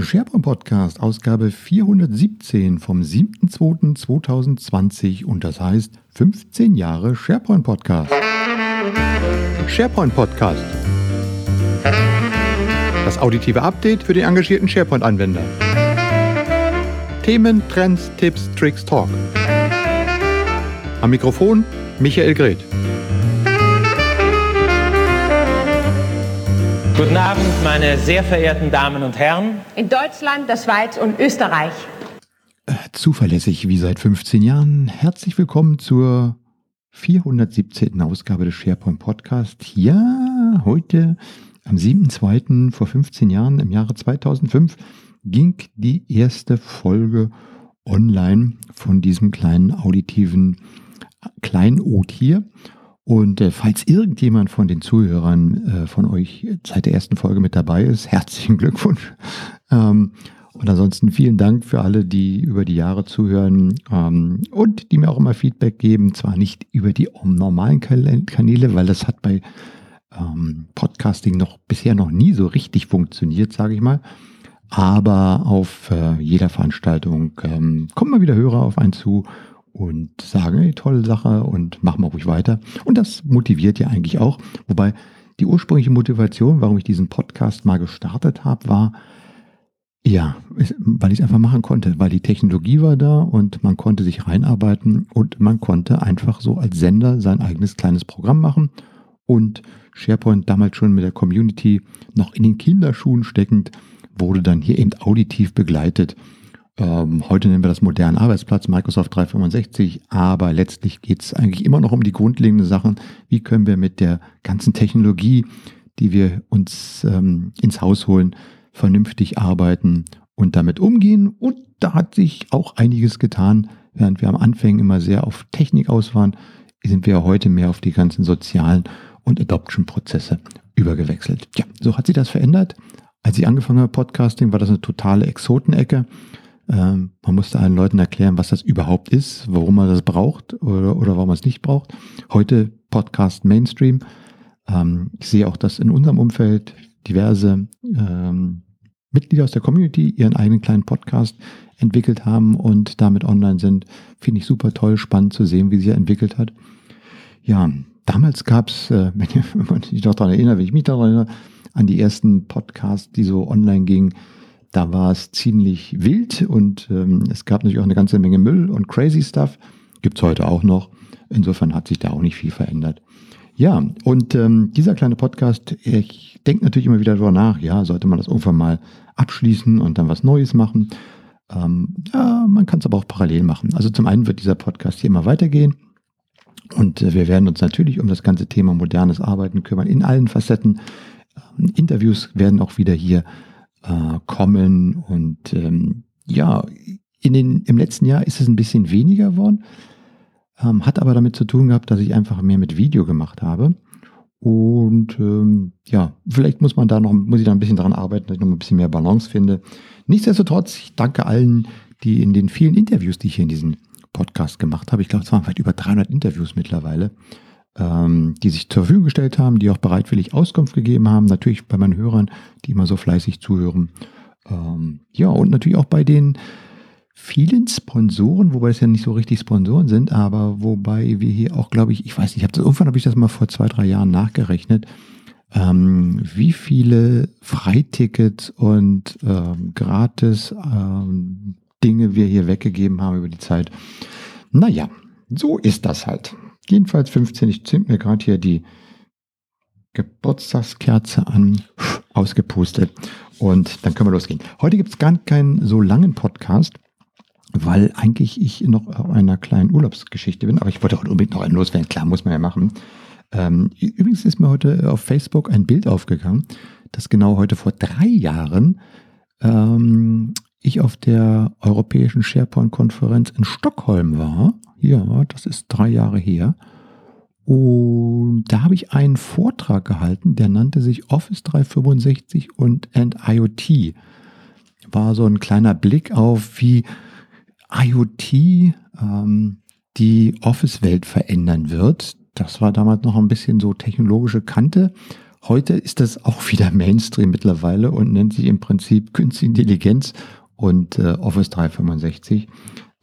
SharePoint Podcast, Ausgabe 417 vom 7.2.2020 und das heißt 15 Jahre SharePoint Podcast. SharePoint Podcast. Das auditive Update für den engagierten SharePoint-Anwender. Themen, Trends, Tipps, Tricks, Talk. Am Mikrofon Michael Greth. Guten Abend, meine sehr verehrten Damen und Herren. In Deutschland, der Schweiz und Österreich. Zuverlässig wie seit 15 Jahren. Herzlich willkommen zur 417. Ausgabe des SharePoint Podcast. Ja, heute am 7.2. vor 15 Jahren im Jahre 2005 ging die erste Folge online von diesem kleinen auditiven Kleinod hier. Und äh, falls irgendjemand von den Zuhörern äh, von euch seit der ersten Folge mit dabei ist, herzlichen Glückwunsch. Ähm, und ansonsten vielen Dank für alle, die über die Jahre zuhören ähm, und die mir auch immer Feedback geben. Zwar nicht über die normalen Kanäle, weil das hat bei ähm, Podcasting noch bisher noch nie so richtig funktioniert, sage ich mal. Aber auf äh, jeder Veranstaltung ähm, kommen mal wieder Hörer auf einen zu und sagen, hey, tolle Sache und machen wir ruhig weiter. Und das motiviert ja eigentlich auch. Wobei die ursprüngliche Motivation, warum ich diesen Podcast mal gestartet habe, war, ja, weil ich es einfach machen konnte, weil die Technologie war da und man konnte sich reinarbeiten und man konnte einfach so als Sender sein eigenes kleines Programm machen und SharePoint damals schon mit der Community noch in den Kinderschuhen steckend, wurde dann hier eben auditiv begleitet heute nennen wir das modernen Arbeitsplatz, Microsoft 365, aber letztlich geht es eigentlich immer noch um die grundlegenden Sachen. Wie können wir mit der ganzen Technologie, die wir uns ähm, ins Haus holen, vernünftig arbeiten und damit umgehen? Und da hat sich auch einiges getan. Während wir am Anfang immer sehr auf Technik aus waren, sind wir heute mehr auf die ganzen sozialen und Adoption-Prozesse übergewechselt. Ja, so hat sich das verändert. Als ich angefangen habe Podcasting, war das eine totale Exotenecke. Ähm, man musste allen Leuten erklären, was das überhaupt ist, warum man das braucht oder, oder warum man es nicht braucht. Heute Podcast Mainstream. Ähm, ich sehe auch, dass in unserem Umfeld diverse ähm, Mitglieder aus der Community ihren eigenen kleinen Podcast entwickelt haben und damit online sind. Finde ich super toll, spannend zu sehen, wie sich er entwickelt hat. Ja, damals gab es, äh, wenn, wenn man sich noch daran erinnert, wenn ich mich daran erinnere, an die ersten Podcasts, die so online gingen, da war es ziemlich wild und ähm, es gab natürlich auch eine ganze Menge Müll und crazy Stuff. Gibt es heute auch noch. Insofern hat sich da auch nicht viel verändert. Ja, und ähm, dieser kleine Podcast, ich denke natürlich immer wieder darüber nach, ja, sollte man das irgendwann mal abschließen und dann was Neues machen. Ähm, ja, man kann es aber auch parallel machen. Also zum einen wird dieser Podcast hier immer weitergehen. Und äh, wir werden uns natürlich um das ganze Thema modernes Arbeiten kümmern, in allen Facetten. Ähm, Interviews werden auch wieder hier äh, kommen. Und ähm, ja, in den, im letzten Jahr ist es ein bisschen weniger geworden. Ähm, hat aber damit zu tun gehabt, dass ich einfach mehr mit Video gemacht habe. Und ähm, ja, vielleicht muss man da noch, muss ich da ein bisschen dran arbeiten, dass ich noch ein bisschen mehr Balance finde. Nichtsdestotrotz, ich danke allen, die in den vielen Interviews, die ich hier in diesem Podcast gemacht habe, ich glaube, es waren vielleicht über 300 Interviews mittlerweile, ähm, die sich zur Verfügung gestellt haben, die auch bereitwillig Auskunft gegeben haben, natürlich bei meinen Hörern, die immer so fleißig zuhören. Ähm, ja, und natürlich auch bei den vielen Sponsoren, wobei es ja nicht so richtig Sponsoren sind, aber wobei wir hier auch, glaube ich, ich weiß nicht, hab das, irgendwann habe ich das mal vor zwei, drei Jahren nachgerechnet, ähm, wie viele Freitickets und ähm, gratis ähm, Dinge wir hier weggegeben haben über die Zeit. Naja, so ist das halt. Jedenfalls 15. Ich zünd mir gerade hier die Geburtstagskerze an, ausgepustet. Und dann können wir losgehen. Heute gibt es gar keinen so langen Podcast, weil eigentlich ich noch auf einer kleinen Urlaubsgeschichte bin. Aber ich wollte heute unbedingt noch einen loswerden. Klar, muss man ja machen. Ähm, übrigens ist mir heute auf Facebook ein Bild aufgegangen, das genau heute vor drei Jahren ähm, ich auf der Europäischen SharePoint-Konferenz in Stockholm war. Ja, das ist drei Jahre her. Und da habe ich einen Vortrag gehalten, der nannte sich Office 365 und and IoT. War so ein kleiner Blick auf, wie IoT ähm, die Office-Welt verändern wird. Das war damals noch ein bisschen so technologische Kante. heute ist das auch wieder Mainstream mittlerweile und nennt sich im Prinzip Künstliche Intelligenz und äh, Office 365.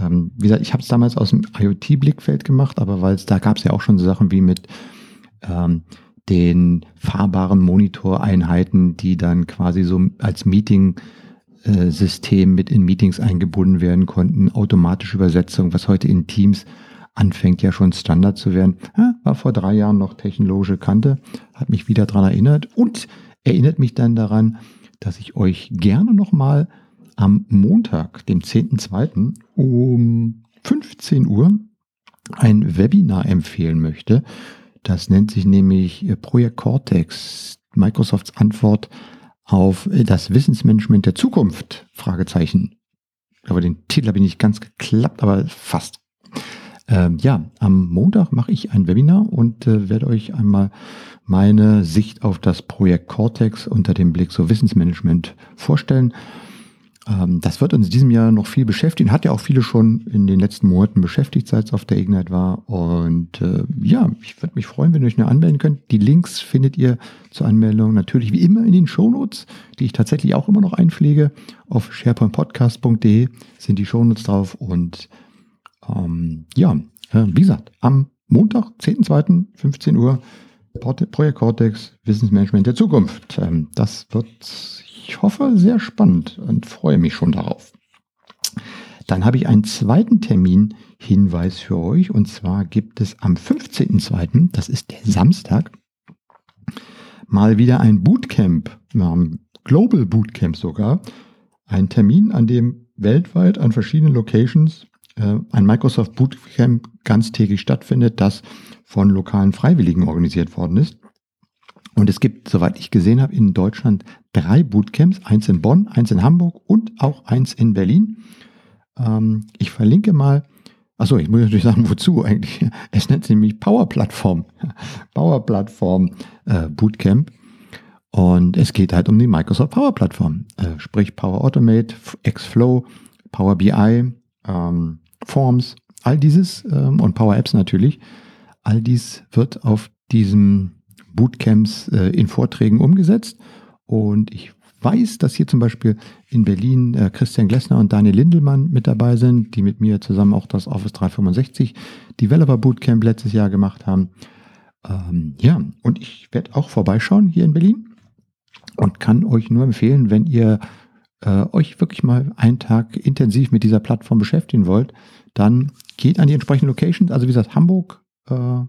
Ähm, wie gesagt, ich habe es damals aus dem IoT-Blickfeld gemacht, aber weil es da gab es ja auch schon so Sachen wie mit ähm, den fahrbaren Monitoreinheiten, die dann quasi so als Meeting-System mit in Meetings eingebunden werden konnten, automatische Übersetzung, was heute in Teams anfängt ja schon Standard zu werden. War vor drei Jahren noch technologische Kante, hat mich wieder daran erinnert und erinnert mich dann daran, dass ich euch gerne nochmal am Montag, dem 10.2. um 15 Uhr ein Webinar empfehlen möchte das nennt sich nämlich äh, Projekt Cortex, Microsofts Antwort auf äh, das Wissensmanagement der Zukunft? Fragezeichen. Aber den Titel habe ich nicht ganz geklappt, aber fast. Ähm, ja, am Montag mache ich ein Webinar und äh, werde euch einmal meine Sicht auf das Projekt Cortex unter dem Blick so Wissensmanagement vorstellen. Ähm, das wird uns in diesem Jahr noch viel beschäftigen, hat ja auch viele schon in den letzten Monaten beschäftigt, seit es auf der Ignite war. Und äh, ja, ich würde mich freuen, wenn ihr euch nur anmelden könnt. Die Links findet ihr zur Anmeldung natürlich wie immer in den Shownotes, die ich tatsächlich auch immer noch einpflege. Auf sharepointpodcast.de sind die Shownotes drauf. Und ähm, ja, äh, wie gesagt, am Montag, 10.2., 15 Uhr, Projekt Cortex, Wissensmanagement der Zukunft. Ähm, das wird ich hoffe, sehr spannend und freue mich schon darauf. Dann habe ich einen zweiten Termin-Hinweis für euch und zwar gibt es am 15.02., das ist der Samstag, mal wieder ein Bootcamp, Global Bootcamp sogar, ein Termin, an dem weltweit an verschiedenen Locations äh, ein Microsoft Bootcamp ganztägig stattfindet, das von lokalen Freiwilligen organisiert worden ist. Und es gibt, soweit ich gesehen habe, in Deutschland drei Bootcamps, eins in Bonn, eins in Hamburg und auch eins in Berlin. Ähm, ich verlinke mal, achso, ich muss natürlich sagen, wozu eigentlich. Es nennt sich nämlich Power Plattform, Power Plattform äh, Bootcamp. Und es geht halt um die Microsoft Power Plattform, äh, sprich Power Automate, Xflow, Power BI, ähm, Forms, all dieses ähm, und Power Apps natürlich. All dies wird auf diesem Bootcamps äh, in Vorträgen umgesetzt. Und ich weiß, dass hier zum Beispiel in Berlin äh, Christian Glessner und Daniel Lindelmann mit dabei sind, die mit mir zusammen auch das Office 365 Developer Bootcamp letztes Jahr gemacht haben. Ähm, ja, und ich werde auch vorbeischauen hier in Berlin und kann euch nur empfehlen, wenn ihr äh, euch wirklich mal einen Tag intensiv mit dieser Plattform beschäftigen wollt, dann geht an die entsprechenden Locations. Also wie gesagt, Hamburg, äh,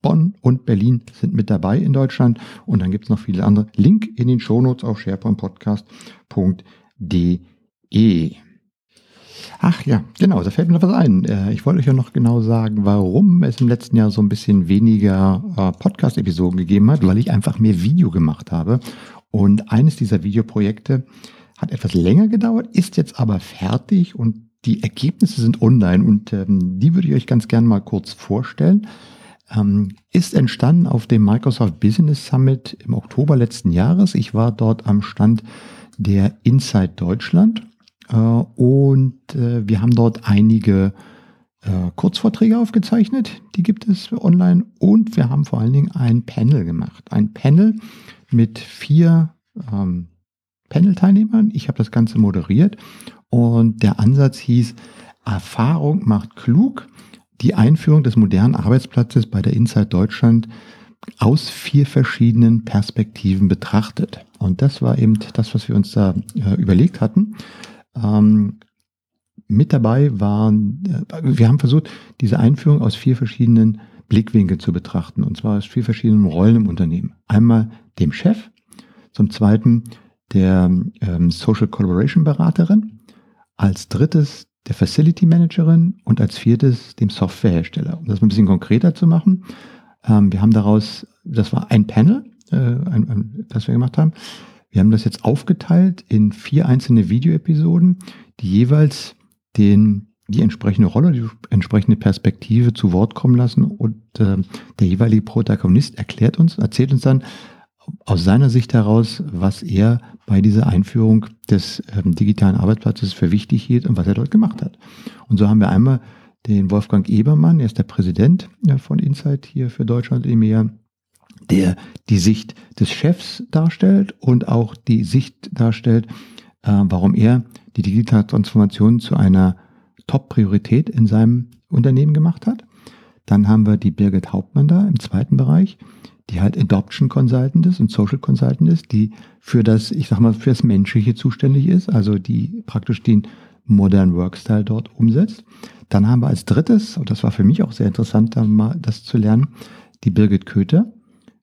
Bonn und Berlin sind mit dabei in Deutschland. Und dann gibt es noch viele andere. Link in den Shownotes auf sharepointpodcast.de. Ach ja, genau, da fällt mir noch was ein. Äh, ich wollte euch ja noch genau sagen, warum es im letzten Jahr so ein bisschen weniger äh, Podcast-Episoden gegeben hat, weil ich einfach mehr Video gemacht habe. Und eines dieser Videoprojekte hat etwas länger gedauert, ist jetzt aber fertig und die Ergebnisse sind online und ähm, die würde ich euch ganz gerne mal kurz vorstellen ähm, ist entstanden auf dem Microsoft Business Summit im Oktober letzten Jahres. Ich war dort am Stand der Inside Deutschland äh, und äh, wir haben dort einige äh, Kurzvorträge aufgezeichnet, die gibt es online und wir haben vor allen Dingen ein Panel gemacht. Ein Panel mit vier ähm, Panel-Teilnehmern. Ich habe das Ganze moderiert und der Ansatz hieß, Erfahrung macht klug die Einführung des modernen Arbeitsplatzes bei der Inside Deutschland aus vier verschiedenen Perspektiven betrachtet. Und das war eben das, was wir uns da äh, überlegt hatten. Ähm, mit dabei waren, äh, wir haben versucht, diese Einführung aus vier verschiedenen Blickwinkeln zu betrachten. Und zwar aus vier verschiedenen Rollen im Unternehmen. Einmal dem Chef, zum zweiten der ähm, Social Collaboration Beraterin, als drittes der Facility Managerin und als viertes dem Softwarehersteller. Um das ein bisschen konkreter zu machen, ähm, wir haben daraus, das war ein Panel, äh, ein, ein, das wir gemacht haben. Wir haben das jetzt aufgeteilt in vier einzelne Videoepisoden, die jeweils den, die entsprechende Rolle, die entsprechende Perspektive zu Wort kommen lassen und äh, der jeweilige Protagonist erklärt uns, erzählt uns dann, aus seiner Sicht heraus, was er bei dieser Einführung des ähm, digitalen Arbeitsplatzes für wichtig hielt und was er dort gemacht hat. Und so haben wir einmal den Wolfgang Ebermann, er ist der Präsident ja, von Insight hier für Deutschland EMEA, der die Sicht des Chefs darstellt und auch die Sicht darstellt, äh, warum er die digitale Transformation zu einer Top-Priorität in seinem Unternehmen gemacht hat. Dann haben wir die Birgit Hauptmann da im zweiten Bereich, die halt Adoption Consultant ist und Social Consultant ist, die für das, ich sag mal, für das Menschliche zuständig ist, also die praktisch den modernen Workstyle dort umsetzt. Dann haben wir als drittes, und das war für mich auch sehr interessant, da mal das zu lernen, die Birgit Köter.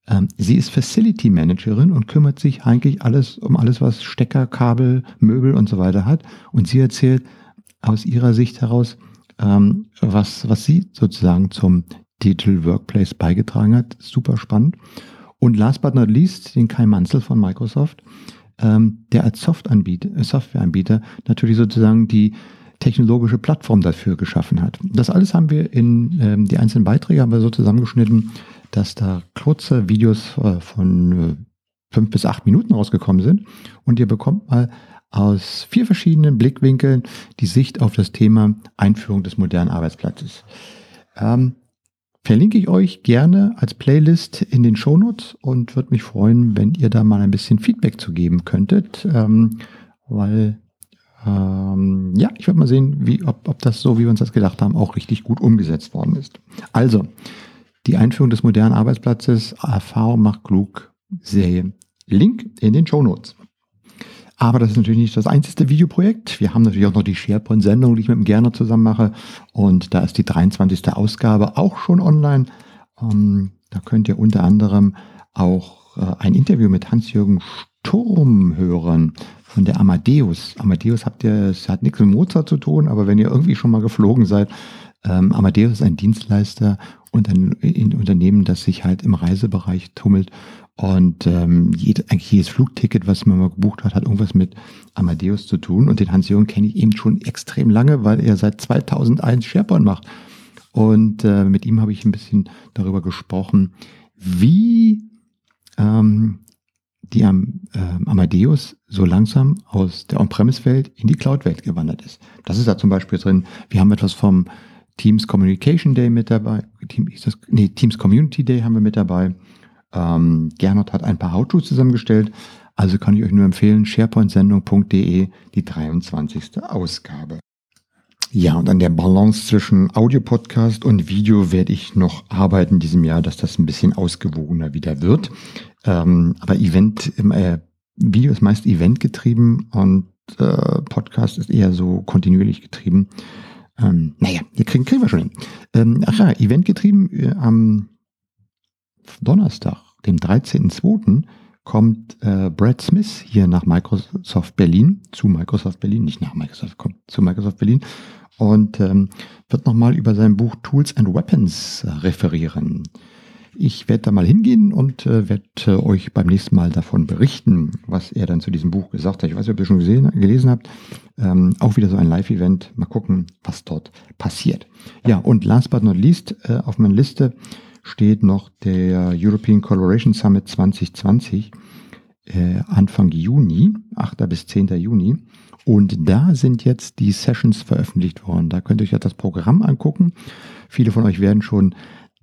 Ähm, sie ist Facility Managerin und kümmert sich eigentlich alles um alles, was Stecker, Kabel, Möbel und so weiter hat. Und sie erzählt aus ihrer Sicht heraus, ähm, was, was sie sozusagen zum Digital Workplace beigetragen hat. Super spannend. Und last but not least, den Kai Manzel von Microsoft, ähm, der als äh, Softwareanbieter natürlich sozusagen die technologische Plattform dafür geschaffen hat. Das alles haben wir in ähm, die einzelnen Beiträge haben so zusammengeschnitten, dass da kurze Videos äh, von äh, fünf bis acht Minuten rausgekommen sind und ihr bekommt mal aus vier verschiedenen Blickwinkeln die Sicht auf das Thema Einführung des modernen Arbeitsplatzes. Ähm, verlinke ich euch gerne als Playlist in den Shownotes und würde mich freuen, wenn ihr da mal ein bisschen Feedback zu geben könntet, ähm, weil ähm, ja, ich würde mal sehen, wie, ob, ob das so, wie wir uns das gedacht haben, auch richtig gut umgesetzt worden ist. Also, die Einführung des modernen Arbeitsplatzes, Erfahrung macht klug, Serie. Link in den Show Notes. Aber das ist natürlich nicht das einzige Videoprojekt. Wir haben natürlich auch noch die SharePoint-Sendung, die ich mit dem Gerner zusammen mache. Und da ist die 23. Ausgabe auch schon online. Ähm, da könnt ihr unter anderem auch äh, ein Interview mit Hans-Jürgen Sturm hören von der Amadeus. Amadeus habt ihr, es hat nichts mit Mozart zu tun, aber wenn ihr irgendwie schon mal geflogen seid, ähm, Amadeus ist ein Dienstleister und ein, ein Unternehmen, das sich halt im Reisebereich tummelt und ähm, jed, eigentlich jedes Flugticket, was man mal gebucht hat, hat irgendwas mit Amadeus zu tun. Und den Hans-Jürgen kenne ich eben schon extrem lange, weil er seit 2001 SharePoint macht. Und äh, mit ihm habe ich ein bisschen darüber gesprochen, wie ähm, die am äh, Amadeus so langsam aus der On-Premise-Welt in die Cloud-Welt gewandert ist. Das ist da zum Beispiel drin. Wir haben etwas vom Teams Communication Day mit dabei. Team, das, nee, Teams Community Day haben wir mit dabei. Ähm, Gernot hat ein paar How-Tos zusammengestellt. Also kann ich euch nur empfehlen, sharepointsendung.de, die 23. Ausgabe. Ja, und an der Balance zwischen Audio-Podcast und Video werde ich noch arbeiten in diesem Jahr, dass das ein bisschen ausgewogener wieder wird. Ähm, aber Event, äh, Video ist meist eventgetrieben und äh, Podcast ist eher so kontinuierlich getrieben. Ähm, naja, wir kriegen, kriegen wir schon hin. Ähm, ach ja, eventgetrieben äh, am Donnerstag, dem 13.02., kommt äh, Brad Smith hier nach Microsoft Berlin, zu Microsoft Berlin, nicht nach Microsoft, kommt zu Microsoft Berlin und ähm, wird nochmal über sein Buch Tools and Weapons äh, referieren. Ich werde da mal hingehen und äh, werde äh, euch beim nächsten Mal davon berichten, was er dann zu diesem Buch gesagt hat. Ich weiß nicht, ob ihr schon gesehen, gelesen habt. Ähm, auch wieder so ein Live-Event. Mal gucken, was dort passiert. Ja, und last but not least äh, auf meiner Liste steht noch der European Collaboration Summit 2020 äh, Anfang Juni, 8. bis 10. Juni. Und da sind jetzt die Sessions veröffentlicht worden. Da könnt ihr euch ja das Programm angucken. Viele von euch werden schon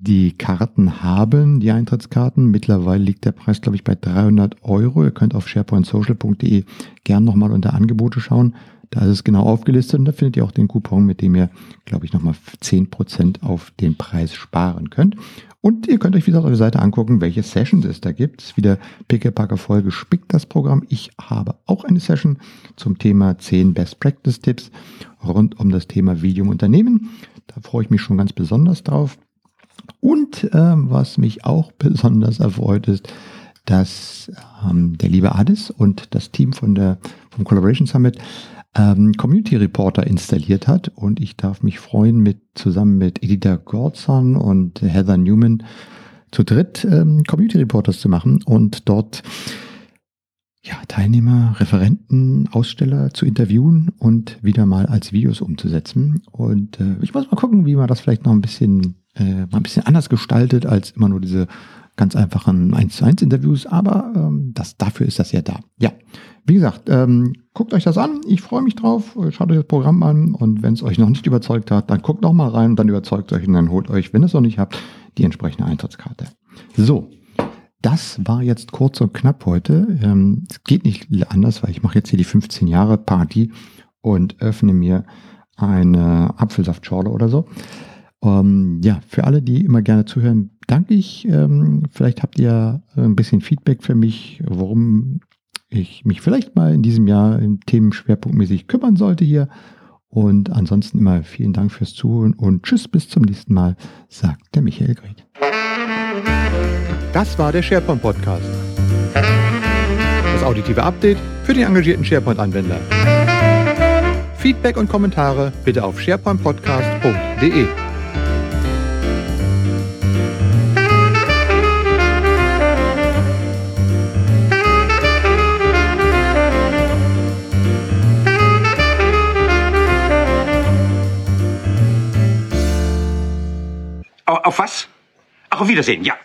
die Karten haben, die Eintrittskarten. Mittlerweile liegt der Preis, glaube ich, bei 300 Euro. Ihr könnt auf sharepointsocial.de gern nochmal unter Angebote schauen. Da ist es genau aufgelistet und da findet ihr auch den Coupon, mit dem ihr, glaube ich, nochmal 10% auf den Preis sparen könnt. Und ihr könnt euch wieder auf der Seite angucken, welche Sessions es da gibt. Es ist wieder pickepacker voll gespickt, das Programm. Ich habe auch eine Session zum Thema 10 Best Practice Tipps rund um das Thema Video im Unternehmen. Da freue ich mich schon ganz besonders drauf. Und äh, was mich auch besonders erfreut ist, dass ähm, der liebe Adis und das Team von der, vom Collaboration Summit ähm, Community Reporter installiert hat und ich darf mich freuen, mit zusammen mit Edita Gordson und Heather Newman zu dritt ähm, Community Reporters zu machen und dort ja, Teilnehmer, Referenten, Aussteller zu interviewen und wieder mal als Videos umzusetzen. Und äh, ich muss mal gucken, wie man das vielleicht noch ein bisschen, äh, mal ein bisschen anders gestaltet als immer nur diese ganz einfachen 1 zu 1 Interviews, aber ähm, das, dafür ist das ja da. Ja, wie gesagt, ähm, guckt euch das an. Ich freue mich drauf. Schaut euch das Programm an und wenn es euch noch nicht überzeugt hat, dann guckt noch mal rein und dann überzeugt euch und dann holt euch, wenn ihr es noch nicht habt, die entsprechende Eintrittskarte. So, das war jetzt kurz und knapp heute. Ähm, es geht nicht anders, weil ich mache jetzt hier die 15 Jahre Party und öffne mir eine Apfelsaftschorle oder so. Ähm, ja, für alle, die immer gerne zuhören, danke ich. Ähm, vielleicht habt ihr ein bisschen Feedback für mich, worum ich mich vielleicht mal in diesem Jahr in Themen schwerpunktmäßig kümmern sollte hier. Und ansonsten immer vielen Dank fürs Zuhören und tschüss, bis zum nächsten Mal, sagt der Michael Gret. Das war der SharePoint Podcast. Das auditive Update für den engagierten SharePoint-Anwender. Feedback und Kommentare bitte auf sharepointpodcast.de. Wiedersehen, ja.